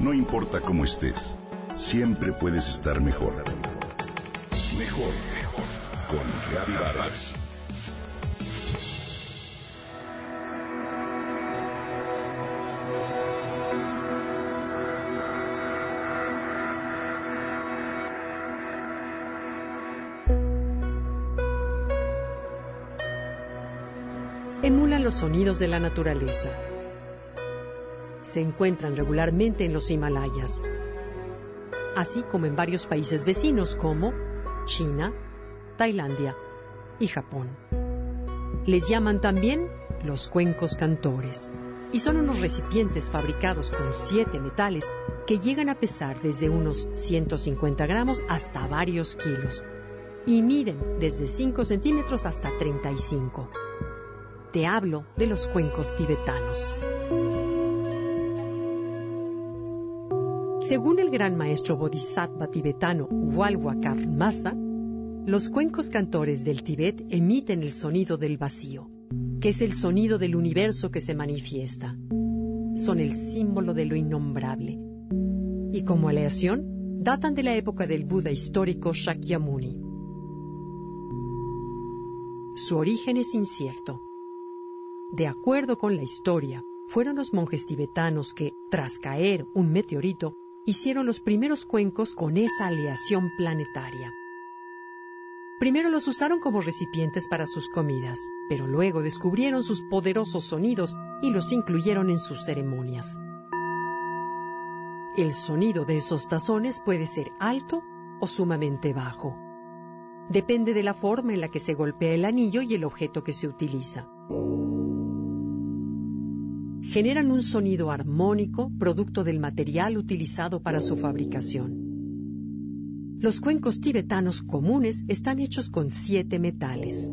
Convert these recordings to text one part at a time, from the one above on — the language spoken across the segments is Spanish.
No importa cómo estés, siempre puedes estar mejor. Mejor, mejor. Con Reavivadas. Emulan los sonidos de la naturaleza. Se encuentran regularmente en los Himalayas, así como en varios países vecinos como China, Tailandia y Japón. Les llaman también los cuencos cantores y son unos recipientes fabricados con siete metales que llegan a pesar desde unos 150 gramos hasta varios kilos y miden desde 5 centímetros hasta 35 te hablo de los cuencos tibetanos. Según el gran maestro bodhisattva tibetano Walwakar Masa, los cuencos cantores del Tíbet emiten el sonido del vacío, que es el sonido del universo que se manifiesta. Son el símbolo de lo innombrable. Y como aleación, datan de la época del Buda histórico Shakyamuni. Su origen es incierto de acuerdo con la historia, fueron los monjes tibetanos que, tras caer un meteorito, hicieron los primeros cuencos con esa aleación planetaria. Primero los usaron como recipientes para sus comidas, pero luego descubrieron sus poderosos sonidos y los incluyeron en sus ceremonias. El sonido de esos tazones puede ser alto o sumamente bajo. Depende de la forma en la que se golpea el anillo y el objeto que se utiliza generan un sonido armónico producto del material utilizado para su fabricación. Los cuencos tibetanos comunes están hechos con siete metales.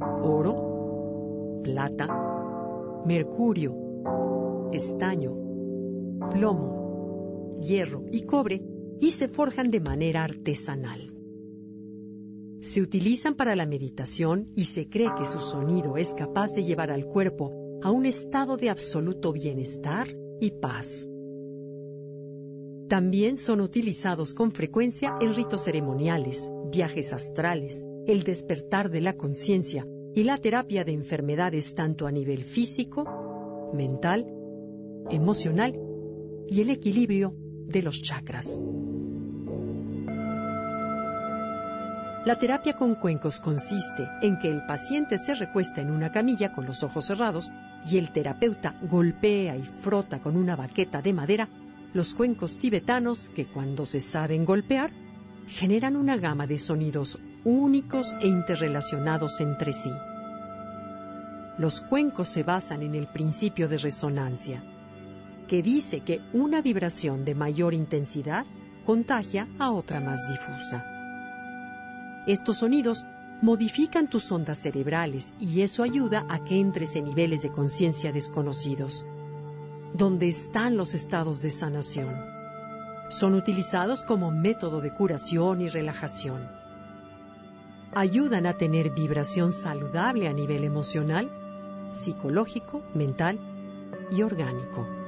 Oro, plata, mercurio, estaño, plomo, hierro y cobre y se forjan de manera artesanal. Se utilizan para la meditación y se cree que su sonido es capaz de llevar al cuerpo a un estado de absoluto bienestar y paz. También son utilizados con frecuencia en ritos ceremoniales, viajes astrales, el despertar de la conciencia y la terapia de enfermedades tanto a nivel físico, mental, emocional y el equilibrio de los chakras. La terapia con cuencos consiste en que el paciente se recuesta en una camilla con los ojos cerrados y el terapeuta golpea y frota con una baqueta de madera los cuencos tibetanos que cuando se saben golpear generan una gama de sonidos únicos e interrelacionados entre sí. Los cuencos se basan en el principio de resonancia, que dice que una vibración de mayor intensidad contagia a otra más difusa. Estos sonidos modifican tus ondas cerebrales y eso ayuda a que entres en niveles de conciencia desconocidos, donde están los estados de sanación. Son utilizados como método de curación y relajación. Ayudan a tener vibración saludable a nivel emocional, psicológico, mental y orgánico.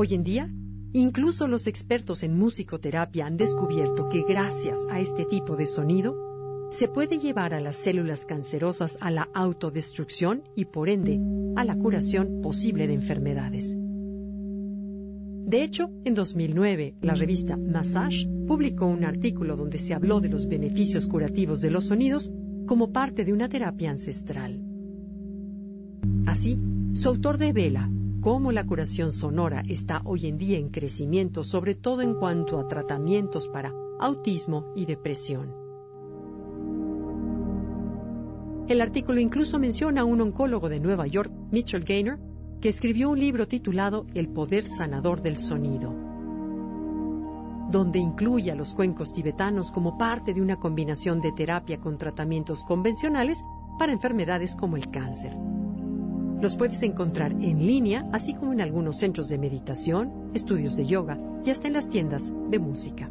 Hoy en día, incluso los expertos en musicoterapia han descubierto que gracias a este tipo de sonido, se puede llevar a las células cancerosas a la autodestrucción y por ende a la curación posible de enfermedades. De hecho, en 2009, la revista Massage publicó un artículo donde se habló de los beneficios curativos de los sonidos como parte de una terapia ancestral. Así, su autor devela cómo la curación sonora está hoy en día en crecimiento, sobre todo en cuanto a tratamientos para autismo y depresión. El artículo incluso menciona a un oncólogo de Nueva York, Mitchell Gaynor, que escribió un libro titulado El poder sanador del sonido, donde incluye a los cuencos tibetanos como parte de una combinación de terapia con tratamientos convencionales para enfermedades como el cáncer. Los puedes encontrar en línea, así como en algunos centros de meditación, estudios de yoga y hasta en las tiendas de música.